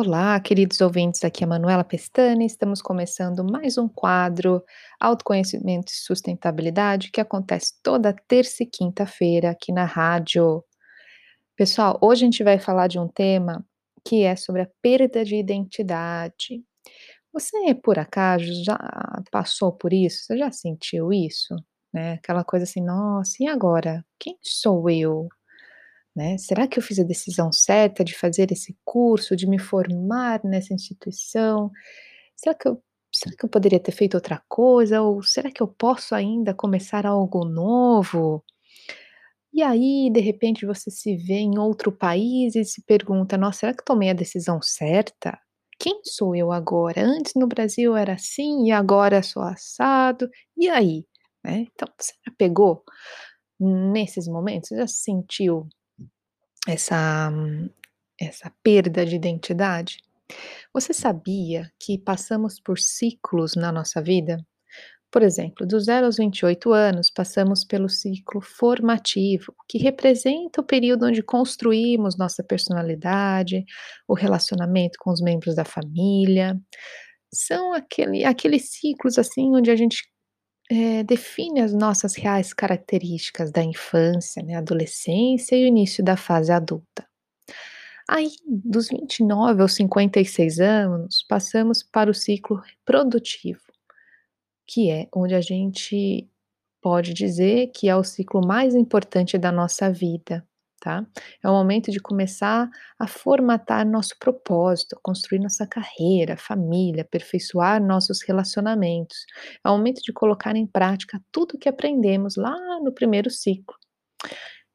Olá, queridos ouvintes, aqui é a Manuela Pestana, estamos começando mais um quadro Autoconhecimento e Sustentabilidade que acontece toda terça e quinta-feira aqui na rádio. Pessoal, hoje a gente vai falar de um tema que é sobre a perda de identidade. Você, por acaso, já passou por isso? Você já sentiu isso? Né? Aquela coisa assim, nossa, e agora? Quem sou eu? Né? Será que eu fiz a decisão certa de fazer esse curso, de me formar nessa instituição? Será que eu, será que eu poderia ter feito outra coisa? Ou será que eu posso ainda começar algo novo? E aí, de repente, você se vê em outro país e se pergunta: nossa, será que tomei a decisão certa? Quem sou eu agora? Antes no Brasil era assim e agora sou assado. E aí? Né? Então, você já pegou nesses momentos? Você já sentiu essa essa perda de identidade. Você sabia que passamos por ciclos na nossa vida? Por exemplo, dos 0 aos 28 anos, passamos pelo ciclo formativo, que representa o período onde construímos nossa personalidade, o relacionamento com os membros da família. São aquele, aqueles ciclos assim onde a gente eh, define as nossas reais características da infância, né, adolescência e o início da fase adulta. Aí, dos 29 aos 56 anos, passamos para o ciclo reprodutivo, que é onde a gente pode dizer que é o ciclo mais importante da nossa vida tá? É o momento de começar a formatar nosso propósito, construir nossa carreira, família, aperfeiçoar nossos relacionamentos. É o momento de colocar em prática tudo que aprendemos lá no primeiro ciclo.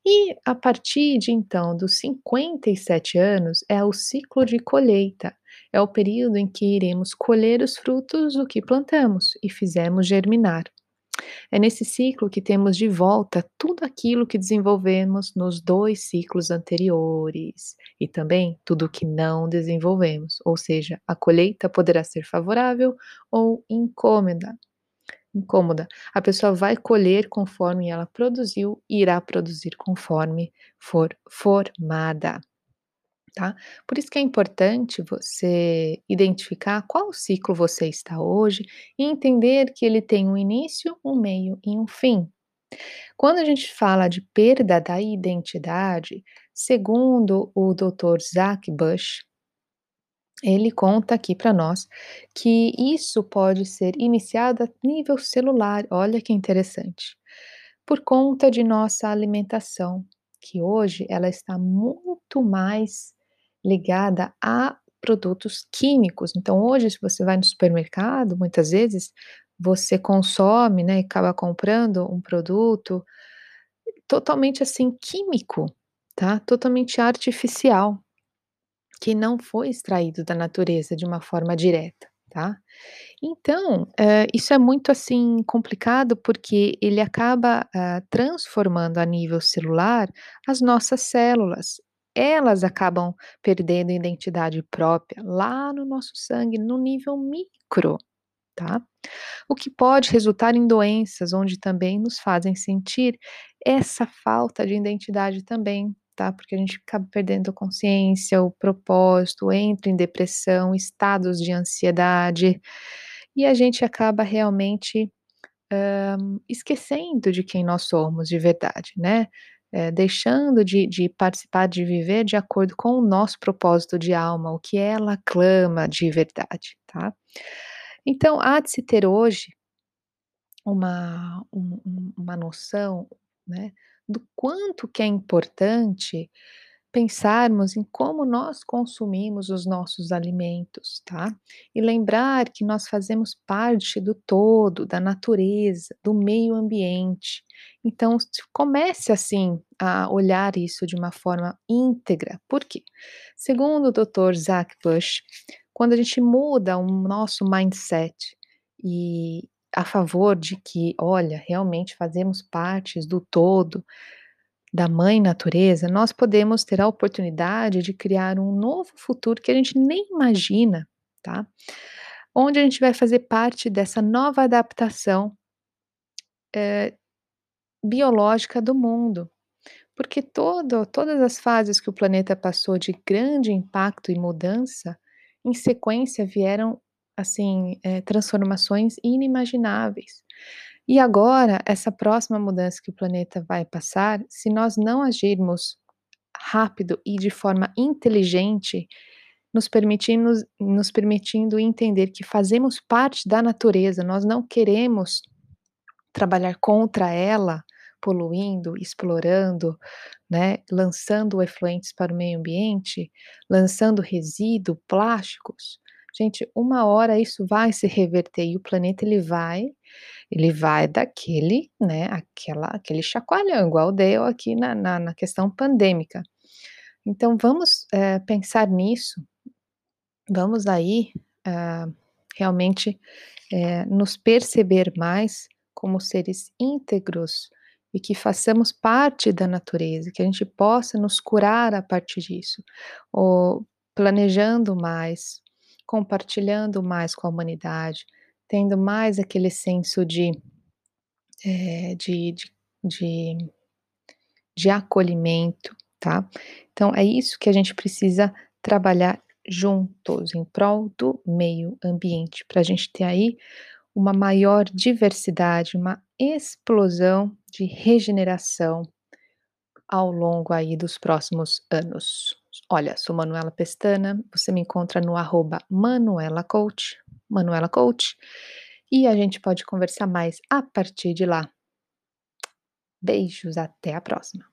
E a partir de então, dos 57 anos, é o ciclo de colheita. É o período em que iremos colher os frutos do que plantamos e fizemos germinar. É nesse ciclo que temos de volta tudo aquilo que desenvolvemos nos dois ciclos anteriores e também tudo que não desenvolvemos, ou seja, a colheita poderá ser favorável ou incômoda. Incômoda. A pessoa vai colher conforme ela produziu e irá produzir conforme for formada tá? Por isso que é importante você identificar qual ciclo você está hoje e entender que ele tem um início, um meio e um fim. Quando a gente fala de perda da identidade, segundo o Dr. Zach Bush, ele conta aqui para nós que isso pode ser iniciado a nível celular. Olha que interessante. Por conta de nossa alimentação, que hoje ela está muito mais ligada a produtos químicos. Então, hoje, se você vai no supermercado, muitas vezes você consome, né, e acaba comprando um produto totalmente assim químico, tá? Totalmente artificial, que não foi extraído da natureza de uma forma direta, tá? Então, eh, isso é muito assim complicado porque ele acaba ah, transformando a nível celular as nossas células elas acabam perdendo identidade própria lá no nosso sangue, no nível micro, tá? O que pode resultar em doenças, onde também nos fazem sentir essa falta de identidade também, tá? Porque a gente acaba perdendo a consciência, o propósito, entra em depressão, estados de ansiedade, e a gente acaba realmente hã, esquecendo de quem nós somos de verdade, né? Eh, deixando de, de participar, de viver de acordo com o nosso propósito de alma, o que ela clama de verdade, tá? Então, há de se ter hoje uma, um- um- uma noção, né, do quanto que é importante pensarmos em como nós consumimos os nossos alimentos, tá? E lembrar que nós fazemos parte do todo, da natureza, do meio ambiente. Então, comece assim a olhar isso de uma forma íntegra. Por quê? Segundo o Dr. Zach Bush, quando a gente muda o nosso mindset e a favor de que, olha, realmente fazemos partes do todo, da mãe natureza, nós podemos ter a oportunidade de criar um novo futuro que a gente nem imagina, tá? Onde a gente vai fazer parte dessa nova adaptação eh, biológica do mundo. Porque todo, todas as fases que o planeta passou de grande impacto e mudança, em sequência vieram, assim, eh, transformações inimagináveis. E agora, essa próxima mudança que o planeta vai passar, se nós não agirmos rápido e de forma inteligente, nos permitimos nos permitindo entender que fazemos parte da natureza, nós não queremos trabalhar contra ela, poluindo, explorando, né, lançando efluentes para o meio ambiente, lançando resíduo, plásticos. Gente, uma hora isso vai se reverter e o planeta ele vai ele vai daquele, né, aquela aquele chacoalhão, igual deu aqui na na na questão pandêmica. Então vamos, eh, pensar nisso, vamos aí, ah, realmente, eh, nos perceber mais como seres íntegros e que façamos parte da natureza, que a gente possa nos curar a partir disso, ou planejando mais, compartilhando mais com a humanidade, tendo mais aquele senso de, eh, de de de de acolhimento, tá. Então é isso que a gente precisa trabalhar juntos, em prol do meio ambiente, pra gente ter aí uma maior diversidade, uma explosão de regeneração ao longo aí dos próximos anos. Olha, sou Manuela Pestana, você me encontra no arroba Manuela Coach, Manuela Coach, e a gente pode conversar mais a partir de lá. Beijos, até a próxima.